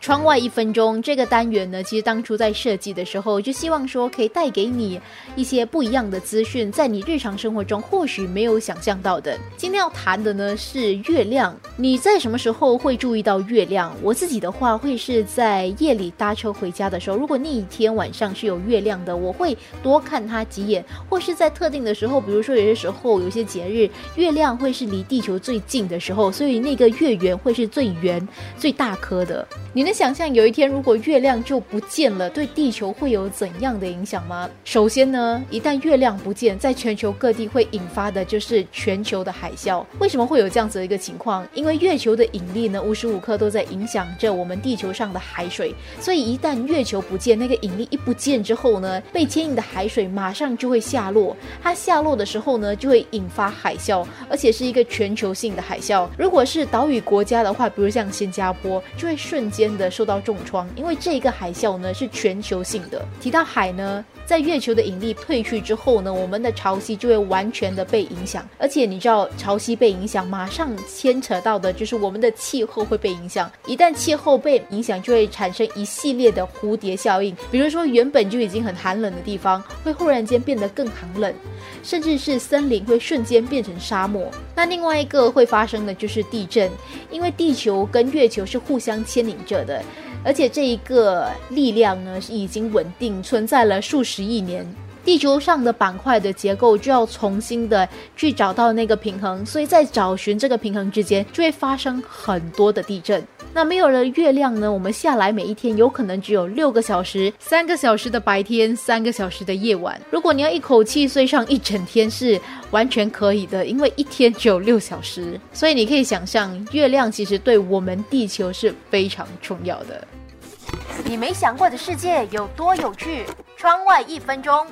窗外一分钟这个单元呢，其实当初在设计的时候，就希望说可以带给你一些不一样的资讯，在你日常生活中或许没有想象到的。今天要谈的呢是月亮，你在什么时候会注意到月亮？我自己的话会是在夜里搭车回家的时候，如果那一天晚上是有月亮的，我会多看它几眼，或是在特定的时候，比如说有些时候有些节日，月亮会是离地球最近的时候，所以那个月圆会是最圆、最大颗的。你能想象有一天如果月亮就不见了，对地球会有怎样的影响吗？首先呢，一旦月亮不见，在全球各地会引发的就是全球的海啸。为什么会有这样子的一个情况？因为月球的引力呢，无时无刻都在影响着我们地球上的海水。所以一旦月球不见，那个引力一不见之后呢，被牵引的海水马上就会下落。它下落的时候呢，就会引发海啸，而且是一个全球性的海啸。如果是岛屿国家的话，比如像新加坡，就会瞬间。的受到重创，因为这个海啸呢是全球性的。提到海呢，在月球的引力退去之后呢，我们的潮汐就会完全的被影响。而且你知道，潮汐被影响，马上牵扯到的就是我们的气候会被影响。一旦气候被影响，就会产生一系列的蝴蝶效应。比如说，原本就已经很寒冷的地方，会忽然间变得更寒冷，甚至是森林会瞬间变成沙漠。那另外一个会发生的就是地震，因为地球跟月球是互相牵引着。的，而且这一个力量呢已经稳定存在了数十十亿年，地球上的板块的结构就要重新的去找到那个平衡，所以在找寻这个平衡之间，就会发生很多的地震。那没有了月亮呢？我们下来每一天有可能只有六个小时，三个小时的白天，三个小时的夜晚。如果你要一口气睡上一整天，是完全可以的，因为一天只有六小时。所以你可以想象，月亮其实对我们地球是非常重要的。你没想过的世界有多有趣？窗外一分钟。